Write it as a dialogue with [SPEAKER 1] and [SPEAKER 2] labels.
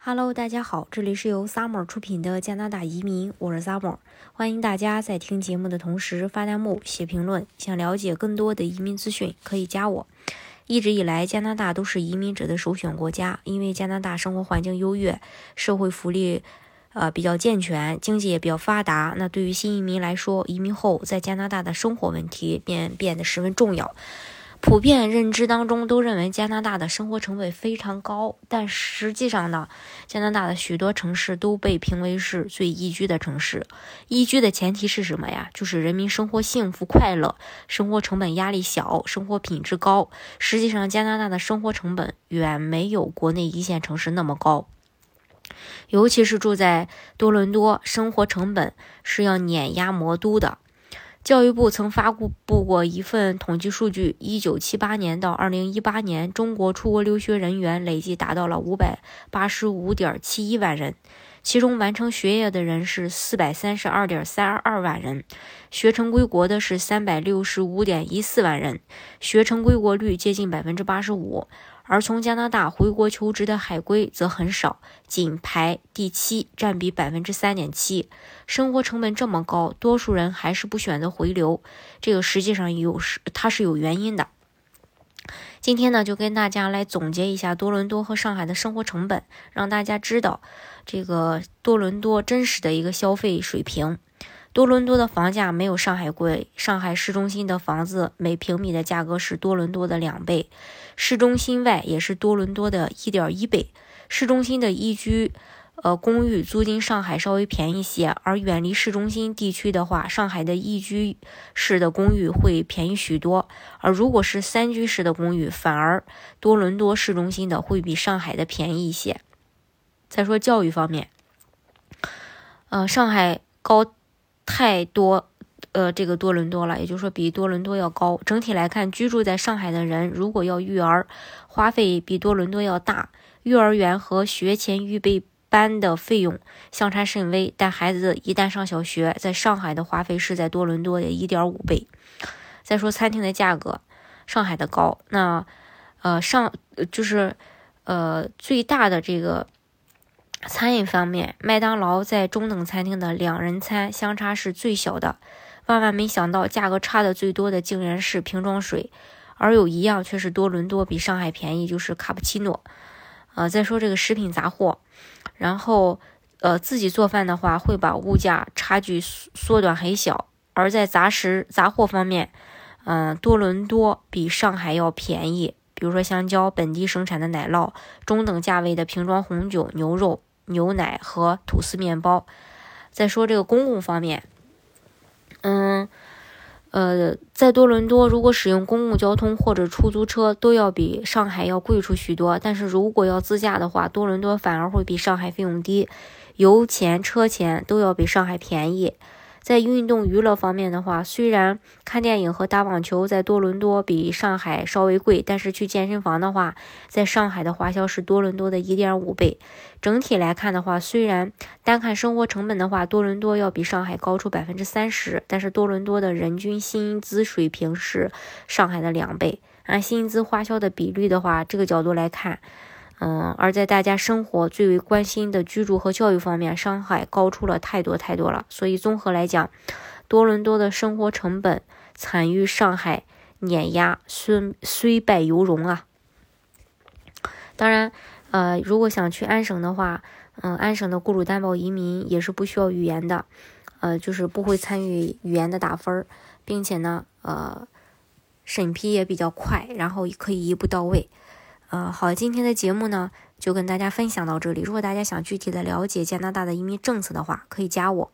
[SPEAKER 1] Hello，大家好，这里是由 Summer 出品的加拿大移民，我是 Summer，欢迎大家在听节目的同时发弹幕、写评论。想了解更多的移民资讯，可以加我。一直以来，加拿大都是移民者的首选国家，因为加拿大生活环境优越，社会福利呃比较健全，经济也比较发达。那对于新移民来说，移民后在加拿大的生活问题便变得十分重要。普遍认知当中都认为加拿大的生活成本非常高，但实际上呢，加拿大的许多城市都被评为是最宜居的城市。宜居的前提是什么呀？就是人民生活幸福快乐，生活成本压力小，生活品质高。实际上，加拿大的生活成本远没有国内一线城市那么高，尤其是住在多伦多，生活成本是要碾压魔都的。教育部曾发布过一份统计数据：一九七八年到二零一八年，中国出国留学人员累计达到了五百八十五点七一万人，其中完成学业的人是四百三十二点三二万人，学成归国的是三百六十五点一四万人，学成归国率接近百分之八十五。而从加拿大回国求职的海归则很少，仅排第七，占比百分之三点七。生活成本这么高，多数人还是不选择回流，这个实际上有是它是有原因的。今天呢，就跟大家来总结一下多伦多和上海的生活成本，让大家知道这个多伦多真实的一个消费水平。多伦多的房价没有上海贵，上海市中心的房子每平米的价格是多伦多的两倍，市中心外也是多伦多的一点一倍。市中心的一居，呃，公寓租金上海稍微便宜些，而远离市中心地区的话，上海的一居室的公寓会便宜许多。而如果是三居室的公寓，反而多伦多市中心的会比上海的便宜一些。再说教育方面，呃，上海高。太多，呃，这个多伦多了，也就是说比多伦多要高。整体来看，居住在上海的人如果要育儿，花费比多伦多要大。幼儿园和学前预备班的费用相差甚微，但孩子一旦上小学，在上海的花费是在多伦多的一点五倍。再说餐厅的价格，上海的高，那呃上就是呃最大的这个。餐饮方面，麦当劳在中等餐厅的两人餐相差是最小的。万万没想到，价格差的最多的竟然是瓶装水，而有一样却是多伦多比上海便宜，就是卡布奇诺。呃，再说这个食品杂货，然后呃自己做饭的话，会把物价差距缩短很小。而在杂食杂货方面，嗯，多伦多比上海要便宜。比如说香蕉、本地生产的奶酪、中等价位的瓶装红酒、牛肉。牛奶和吐司面包。再说这个公共方面，嗯，呃，在多伦多，如果使用公共交通或者出租车，都要比上海要贵出许多。但是如果要自驾的话，多伦多反而会比上海费用低，油钱、车钱都要比上海便宜。在运动娱乐方面的话，虽然看电影和打网球在多伦多比上海稍微贵，但是去健身房的话，在上海的花销是多伦多的一点五倍。整体来看的话，虽然单看生活成本的话，多伦多要比上海高出百分之三十，但是多伦多的人均薪资水平是上海的两倍。按薪资花销的比率的话，这个角度来看。嗯，而在大家生活最为关心的居住和教育方面，上海高出了太多太多了。所以综合来讲，多伦多的生活成本惨于上海碾压，虽虽败犹荣啊。当然，呃，如果想去安省的话，嗯，安省的雇主担保移民也是不需要语言的，呃，就是不会参与语言的打分，并且呢，呃，审批也比较快，然后可以一步到位。呃，好，今天的节目呢，就跟大家分享到这里。如果大家想具体的了解加拿大的移民政策的话，可以加我。